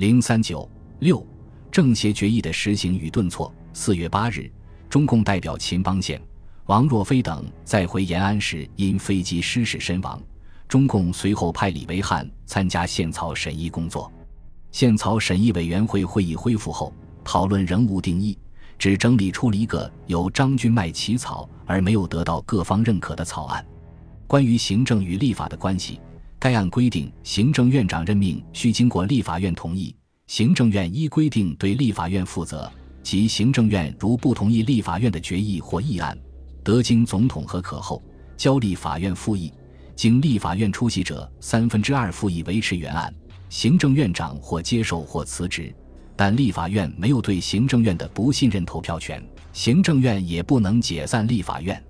零三九六政协决议的实行与顿挫。四月八日，中共代表秦邦宪、王若飞等在回延安时因飞机失事身亡。中共随后派李维汉参加宪草审议工作。宪草审议委员会会议恢复后，讨论仍无定义，只整理出了一个由张君迈起草而没有得到各方认可的草案。关于行政与立法的关系，该案规定，行政院长任命需经过立法院同意，行政院依规定对立法院负责。即行政院如不同意立法院的决议或议案，得经总统核可后，交立法院复议。经立法院出席者三分之二复议维持原案，行政院长或接受或辞职。但立法院没有对行政院的不信任投票权，行政院也不能解散立法院。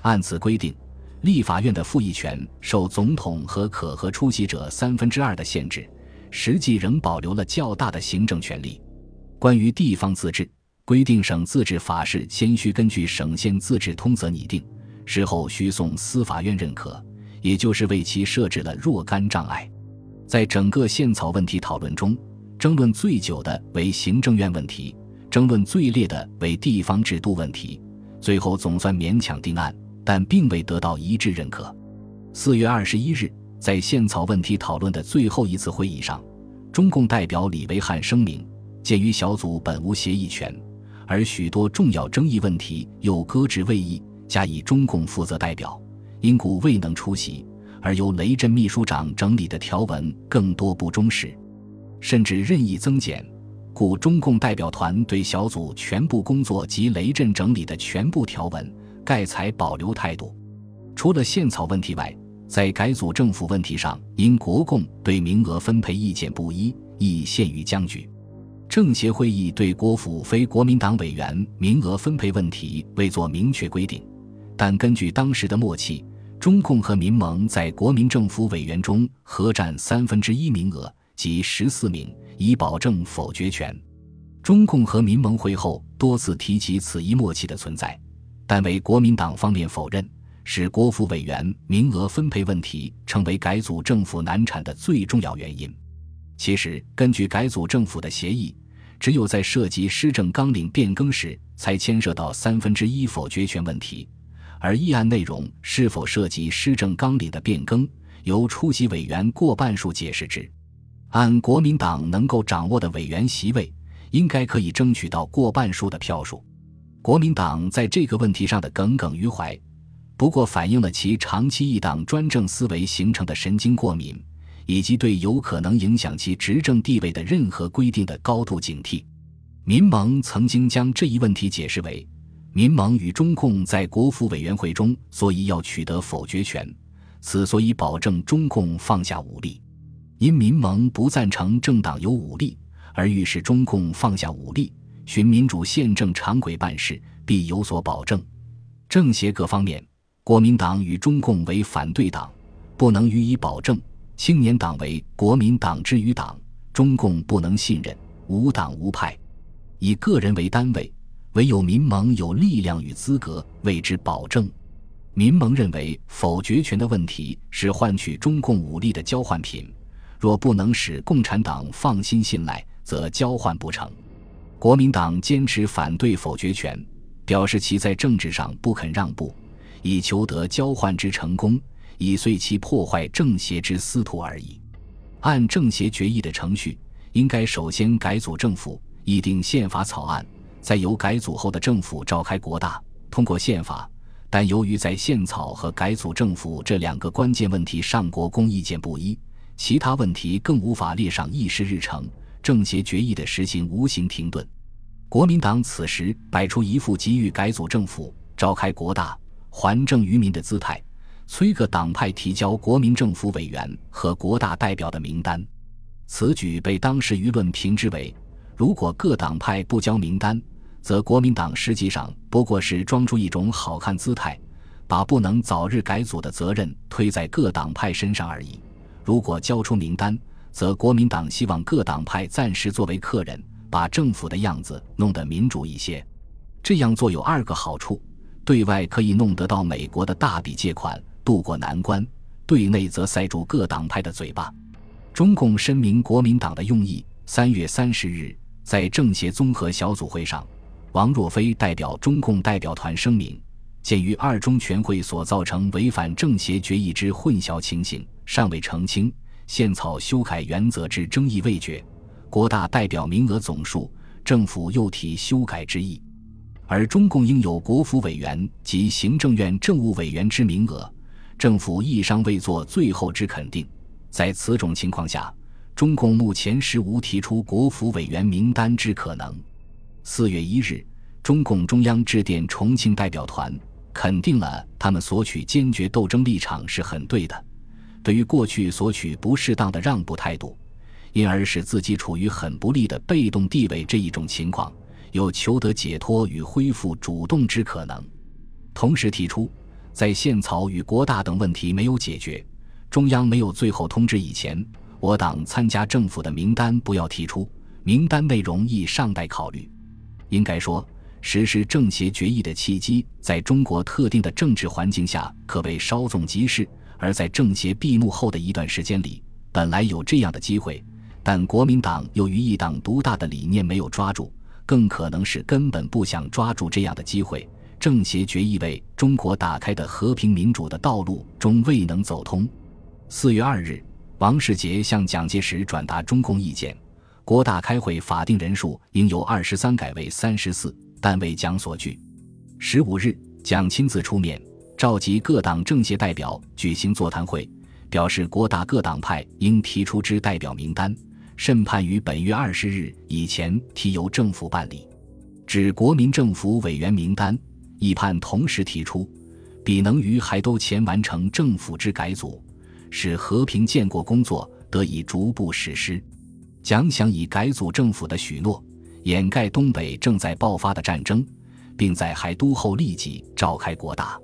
按此规定，立法院的复议权受总统和可和出席者三分之二的限制，实际仍保留了较大的行政权力。关于地方自治，规定省自治法事先需根据省县自治通则拟定，事后需送司法院认可。也就是为其设置了若干障碍，在整个宪草问题讨论中，争论最久的为行政院问题，争论最烈的为地方制度问题，最后总算勉强定案，但并未得到一致认可。四月二十一日，在宪草问题讨论的最后一次会议上，中共代表李维汉声明：鉴于小组本无协议权，而许多重要争议问题又搁置未议，加以中共负责代表。因故未能出席，而由雷震秘书长整理的条文更多不忠实，甚至任意增减，故中共代表团对小组全部工作及雷震整理的全部条文，盖采保留态度。除了宪草问题外，在改组政府问题上，因国共对名额分配意见不一，亦陷于僵局。政协会议对国府非国民党委员名额分配问题未作明确规定，但根据当时的默契。中共和民盟在国民政府委员中合占三分之一名额，即十四名，以保证否决权。中共和民盟会后多次提及此一默契的存在，但为国民党方面否认，使国府委员名额分配问题成为改组政府难产的最重要原因。其实，根据改组政府的协议，只有在涉及施政纲领变更时，才牵涉到三分之一否决权问题。而议案内容是否涉及施政纲领的变更，由出席委员过半数解释之。按国民党能够掌握的委员席位，应该可以争取到过半数的票数。国民党在这个问题上的耿耿于怀，不过反映了其长期一党专政思维形成的神经过敏，以及对有可能影响其执政地位的任何规定的高度警惕。民盟曾经将这一问题解释为。民盟与中共在国府委员会中，所以要取得否决权，此所以保证中共放下武力。因民盟不赞成政党有武力，而欲使中共放下武力，循民主宪政常轨办事，必有所保证。政协各方面，国民党与中共为反对党，不能予以保证；青年党为国民党之余党，中共不能信任。无党无派，以个人为单位。唯有民盟有力量与资格为之保证。民盟认为，否决权的问题是换取中共武力的交换品，若不能使共产党放心信赖，则交换不成。国民党坚持反对否决权，表示其在政治上不肯让步，以求得交换之成功，以遂其破坏政协之私图而已。按政协决议的程序，应该首先改组政府，议定宪法草案。再由改组后的政府召开国大，通过宪法，但由于在宪草和改组政府这两个关键问题上国公意见不一，其他问题更无法列上议事日程，政协决议的实行无形停顿。国民党此时摆出一副急于改组政府、召开国大、还政于民的姿态，催各党派提交国民政府委员和国大代表的名单。此举被当时舆论评之为：如果各党派不交名单，则国民党实际上不过是装出一种好看姿态，把不能早日改组的责任推在各党派身上而已。如果交出名单，则国民党希望各党派暂时作为客人，把政府的样子弄得民主一些。这样做有二个好处：对外可以弄得到美国的大笔借款，渡过难关；对内则塞住各党派的嘴巴。中共申明国民党的用意，三月三十日，在政协综合小组会上，王若飞代表中共代表团声明：鉴于二中全会所造成违反政协决议之混淆情形尚未澄清，宪草修改原则之争议未决，国大代表名额总数，政府又提修改之意。而中共应有国府委员及行政院政务委员之名额，政府亦尚未做最后之肯定。在此种情况下，中共目前实无提出国府委员名单之可能。四月一日，中共中央致电重庆代表团，肯定了他们索取坚决斗争立场是很对的。对于过去索取不适当的让步态度，因而使自己处于很不利的被动地位这一种情况。有求得解脱与恢复主动之可能，同时提出，在宪草与国大等问题没有解决，中央没有最后通知以前，我党参加政府的名单不要提出，名单内容亦尚待考虑。应该说，实施政协决议的契机，在中国特定的政治环境下可谓稍纵即逝，而在政协闭幕后的一段时间里，本来有这样的机会，但国民党由于一党独大的理念没有抓住。更可能是根本不想抓住这样的机会。政协决议为中国打开的和平民主的道路终未能走通。四月二日，王世杰向蒋介石转达中共意见：国大开会法定人数应由二十三改为三十四，但为蒋所拒。十五日，蒋亲自出面召集各党政协代表举行座谈会，表示国大各党派应提出之代表名单。审判于本月二十日以前提由政府办理，指国民政府委员名单，议判同时提出，比能于还都前完成政府之改组，使和平建国工作得以逐步实施。蒋想以改组政府的许诺，掩盖东北正在爆发的战争，并在还都后立即召开国大。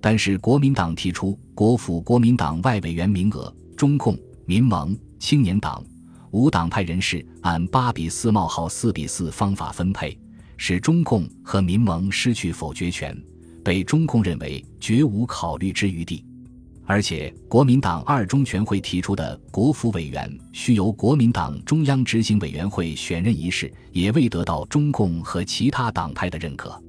但是国民党提出国府国民党外委员名额，中共、民盟、青年党。无党派人士按八比四冒号四比四方法分配，使中共和民盟失去否决权，被中共认为绝无考虑之余地。而且，国民党二中全会提出的国府委员需由国民党中央执行委员会选任一事，也未得到中共和其他党派的认可。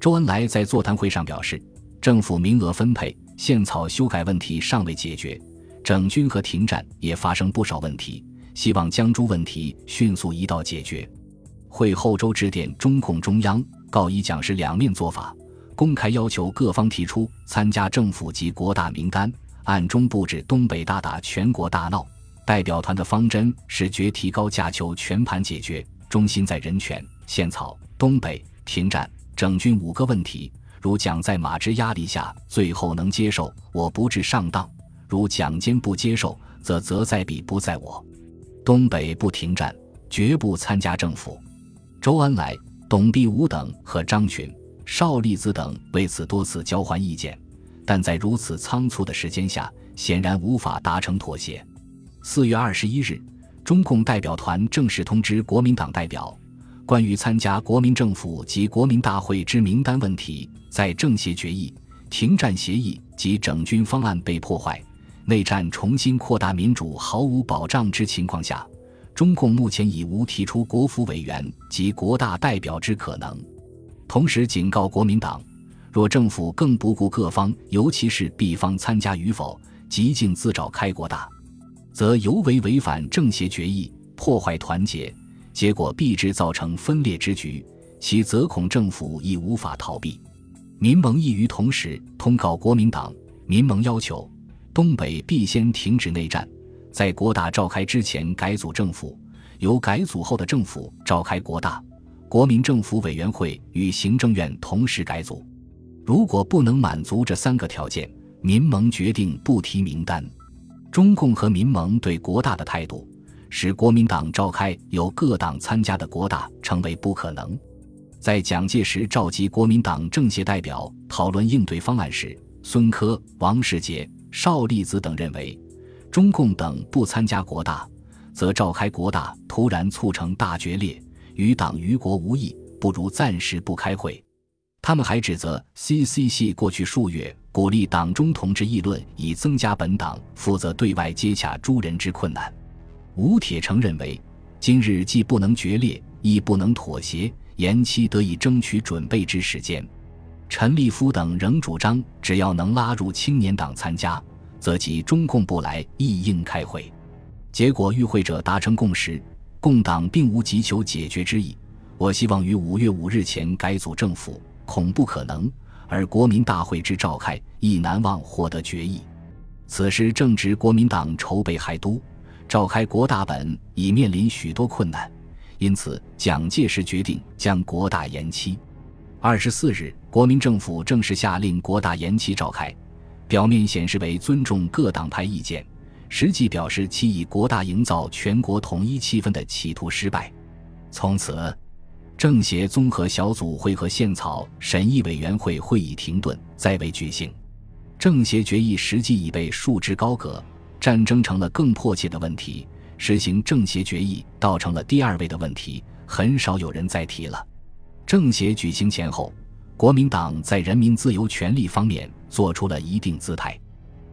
周恩来在座谈会上表示，政府名额分配、宪草修改问题尚未解决，整军和停战也发生不少问题。希望将诸问题迅速一道解决。会后，周致电中共中央，告以蒋氏两面做法，公开要求各方提出参加政府及国大名单，暗中布置东北大打全国大闹。代表团的方针是决提高价，求全盘解决，中心在人权、宪草、东北、停战、整军五个问题。如蒋在马之压力下最后能接受，我不致上当；如蒋坚不接受，则责在彼不在我。东北不停战，绝不参加政府。周恩来、董必武等和张群、邵力子等为此多次交换意见，但在如此仓促的时间下，显然无法达成妥协。四月二十一日，中共代表团正式通知国民党代表，关于参加国民政府及国民大会之名单问题，在政协决议、停战协议及整军方案被破坏。内战重新扩大民主毫无保障之情况下，中共目前已无提出国府委员及国大代表之可能。同时警告国民党，若政府更不顾各方，尤其是 B 方参加与否，极尽自找开国大，则尤为违反政协决议，破坏团结，结果必致造成分裂之局，其则恐政府亦无法逃避。民盟亦于同时通告国民党，民盟要求。东北必先停止内战，在国大召开之前改组政府，由改组后的政府召开国大，国民政府委员会与行政院同时改组。如果不能满足这三个条件，民盟决定不提名单。中共和民盟对国大的态度，使国民党召开由各党参加的国大成为不可能。在蒋介石召集国民党政协代表讨论应对方案时，孙科、王世杰。邵力子等认为，中共等不参加国大，则召开国大突然促成大决裂，与党与国无益，不如暂时不开会。他们还指责 CCC 过去数月鼓励党中同志议论，以增加本党负责对外接洽诸人之困难。吴铁城认为，今日既不能决裂，亦不能妥协，延期得以争取准备之时间。陈立夫等仍主张，只要能拉入青年党参加，则即中共不来亦应开会。结果与会者达成共识，共党并无急求解决之意。我希望于五月五日前改组政府，恐不可能；而国民大会之召开，亦难望获得决议。此时正值国民党筹备海都，召开国大本已面临许多困难，因此蒋介石决定将国大延期。二十四日，国民政府正式下令国大延期召开，表面显示为尊重各党派意见，实际表示其以国大营造全国统一气氛的企图失败。从此，政协综合小组会和宪草审议委员会会议停顿，再未举行。政协决议实际已被束之高阁，战争成了更迫切的问题，实行政协决议倒成了第二位的问题，很少有人再提了。政协举行前后，国民党在人民自由权利方面做出了一定姿态。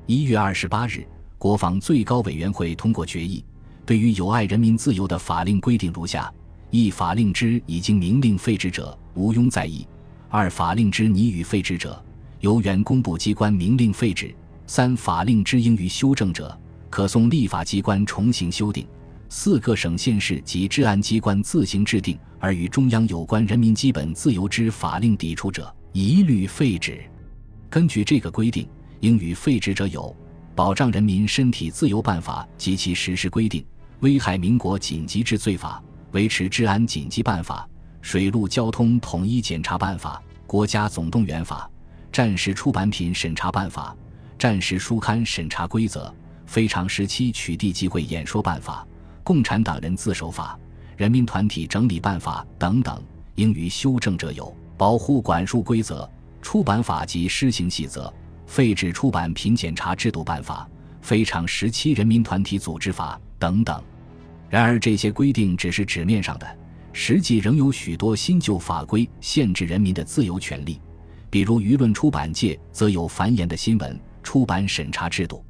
一月二十八日，国防最高委员会通过决议，对于有碍人民自由的法令规定如下：一、法令之已经明令废止者，毋庸在议；二、法令之拟予废止者，由原公布机关明令废止；三、法令之应予修正者，可送立法机关重行修订。四各省县市及治安机关自行制定而与中央有关人民基本自由之法令抵触者，一律废止。根据这个规定，应予废止者有《保障人民身体自由办法及其实施规定》《危害民国紧急治罪法》《维持治安紧急办法》《水陆交通统一检查办法》《国家总动员法》《战时出版品审查办法》《战时书刊审查规则》《非常时期取缔集会演说办法》。共产党人自首法、人民团体整理办法等等，应予修正者有：保护管束规则、出版法及施行细则、废止出版品检查制度办法、非常时期人民团体组织法等等。然而，这些规定只是纸面上的，实际仍有许多新旧法规限制人民的自由权利。比如，舆论出版界则有繁衍的新闻出版审查制度。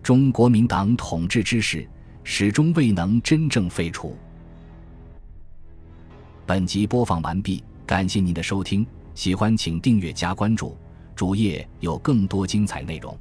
中国民党统治之时。始终未能真正废除。本集播放完毕，感谢您的收听，喜欢请订阅加关注，主页有更多精彩内容。